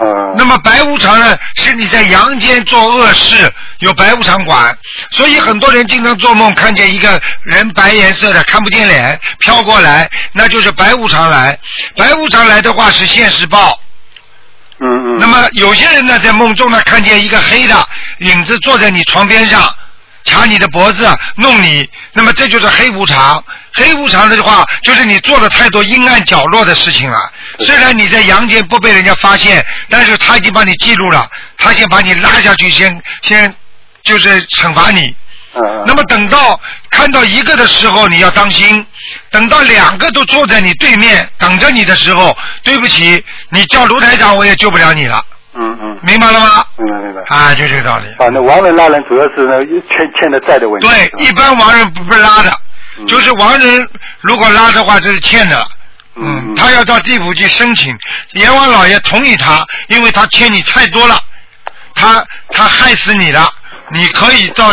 嗯。那么白无常呢，是你在阳间做恶事，由白无常管。所以很多人经常做梦看见一个人白颜色的，看不见脸，飘过来，那就是白无常来。白无常来的话是现世报。嗯嗯。那么有些人呢，在梦中呢，看见一个黑的影子坐在你床边上，掐你的脖子，弄你，那么这就是黑无常。黑无常的话，就是你做了太多阴暗角落的事情了。虽然你在阳间不被人家发现，但是他已经把你记录了，他先把你拉下去，先先就是惩罚你。嗯那么等到看到一个的时候，你要当心；等到两个都坐在你对面等着你的时候，对不起，你叫卢台长，我也救不了你了。嗯嗯。明白了吗？明白明白。啊，就这个道理。啊，那亡人拉人主要是呢欠欠的债的问题。对，一般亡人不不拉的，就是亡人如果拉的话，这是欠的。嗯，他要到地府去申请，阎王老爷同意他，因为他欠你太多了，他他害死你了，你可以到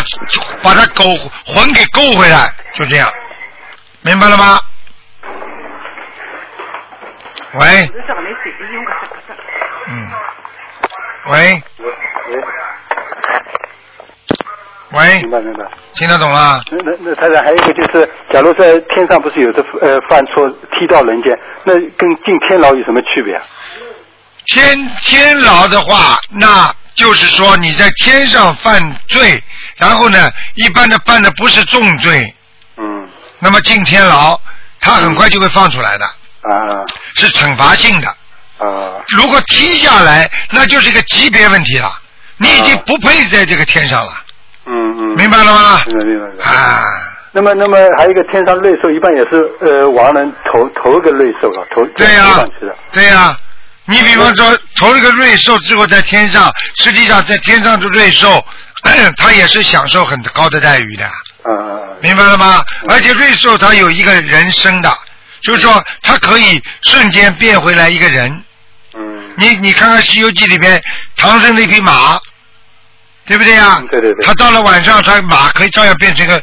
把他狗魂给勾回来，就这样，明白了吗？喂，嗯，喂，喂，明白明白。听得懂了？那那那太太还有一个就是，假如在天上不是有的呃犯错踢到人间，那跟进天牢有什么区别啊？天天牢的话，那就是说你在天上犯罪，然后呢，一般的犯的不是重罪，嗯，那么进天牢，他很快就会放出来的，啊是惩罚性的。啊如果踢下来，那就是一个级别问题了，你已经不配在这个天上了，嗯嗯。明白了吗？明白明白明白。啊。那么那么还有一个天上瑞兽，一般也是呃亡人头头一个瑞兽了，头对呀。对呀、你比方说投了个瑞兽之后在天上，实际上在天上的瑞兽，它也是享受很高的待遇的。嗯明白了吗？而且瑞兽它有一个人生的，就是说它可以瞬间变回来一个人。嗯。你你看看《西游记》里边唐僧那匹马，对不对呀？嗯对对对。他到了晚上，他马可以照样变成个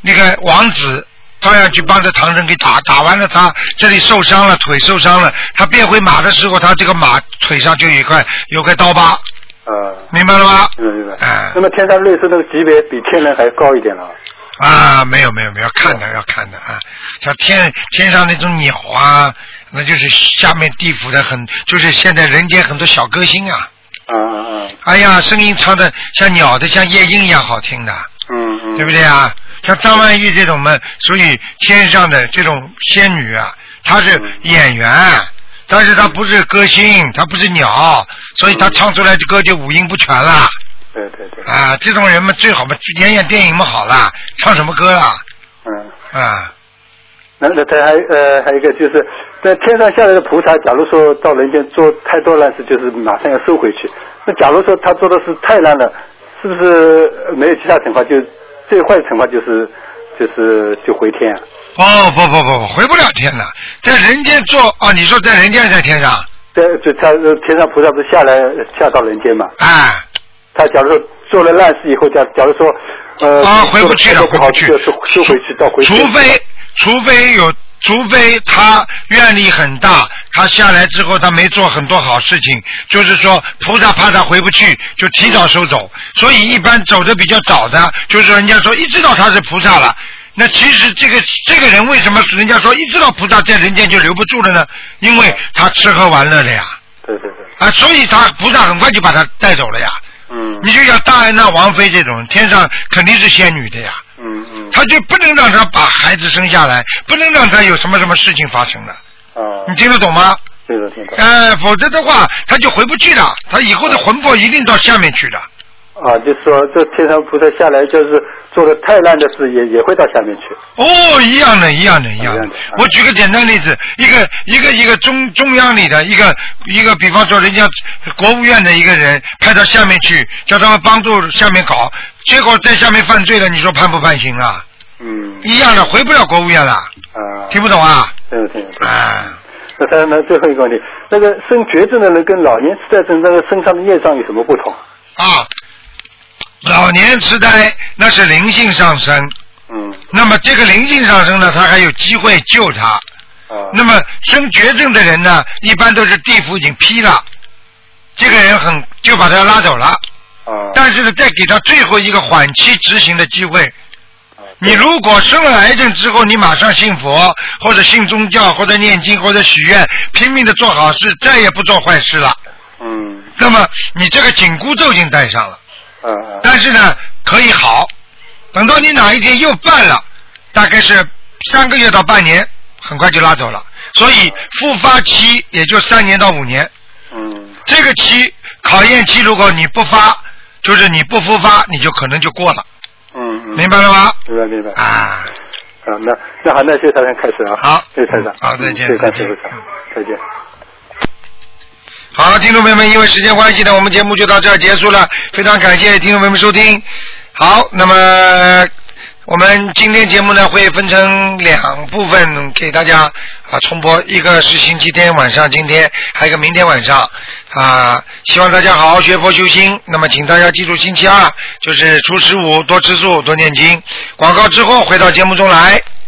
那个王子，照样去帮着唐僧给打，打完了他这里受伤了，腿受伤了，他变回马的时候，他这个马腿上就有一块有块刀疤，啊。明白了吗？明白明白。那么天上瑞兽那个级别比天人还高一点了。啊，没有没有没有，要看的要看的啊，像天天上那种鸟啊，那就是下面地府的很，就是现在人间很多小歌星啊，啊啊啊。哎呀，声音唱的像鸟的，像夜莺一样好听的，嗯嗯。对不对啊？像张曼玉这种嘛，属于天上的这种仙女啊，她是演员，但是她不是歌星，她不是鸟，所以她唱出来的歌就五音不全了。对对对。啊，这种人嘛最好嘛演演电影嘛好了，唱什么歌啦？嗯。啊。那那他还呃还有一个就是在天上下来的菩萨，假如说到人间做太多烂事，就是马上要收回去。那假如说他做的是太烂了，是不是没有其他惩罚？就最坏的惩罚就是就是就回天啊？哦不不不不，回不了天了，在人间做哦，你说在人间在天上？在就他呃天上菩萨不是下来下到人间嘛？啊。他假如说做了烂事以后，假假如说呃啊，回不去了，不好回不去就收收回去到回去。除非除非有，除非他愿力很大，他下来之后他没做很多好事情，就是说菩萨怕他回不去，就提早收走。所以一般走的比较早的，就是人家说一知道他是菩萨了。那其实这个这个人为什么人家说一知道菩萨在人间就留不住了呢？因为他吃喝玩乐了呀，对对对，啊，所以他菩萨很快就把他带走了呀。嗯你就像大安娜王妃这种，天上肯定是仙女的呀。嗯嗯他就不能让他把孩子生下来，不能让他有什么什么事情发生的，哦，你听得懂吗？听得懂。哎呃，否则的话他就回不去了，他以后的魂魄一定到下面去的。啊，就是说这天上菩萨下来，就是做的太烂的事，也也会到下面去。哦，一样的，一样的，一样的。我举个简单例子，一个一个一个中中央里的一个一个，比方说人家国务院的一个人派到下面去，叫他们帮助下面搞，结果在下面犯罪了，你说判不判刑啊？嗯一样的，回不了国务院了。啊，听不懂啊？听得听得听得。啊，那他那最后一个问题，那个生绝症的人跟老年痴呆症那个身上的业障有什么不同？啊，老年痴呆那是灵性上升，嗯那么这个灵性上升呢，他还有机会救他。啊那么生绝症的人呢，一般都是地府已经批了，这个人很就把他拉走了。啊但是呢，再给他最后一个缓期执行的机会。啊你如果生了癌症之后，你马上信佛，或者信宗教，或者念经，或者许愿，拼命的做好事，再也不做坏事了。嗯那么你这个紧箍咒已经戴上了。但是呢，可以好。等到你哪一天又犯了，大概是三个月到半年，很快就拉走了。所以复发期也就三年到五年。嗯这个期考验期，如果你不发，就是你不复发，你就可能就过了。嗯嗯，明白了吗？明白明白。啊，好，那那好，那谢谢大家开始啊。好谢谢台长。好再见再见再见。好，听众朋友们，因为时间关系呢，我们节目就到这儿结束了。非常感谢听众朋友们收听。好，那么我们今天节目呢会分成两部分给大家啊重播，一个是星期天晚上，今天还有一个明天晚上啊，希望大家好好学佛修心。那么请大家记住，星期二就是初十五多吃素多念经。广告之后回到节目中来。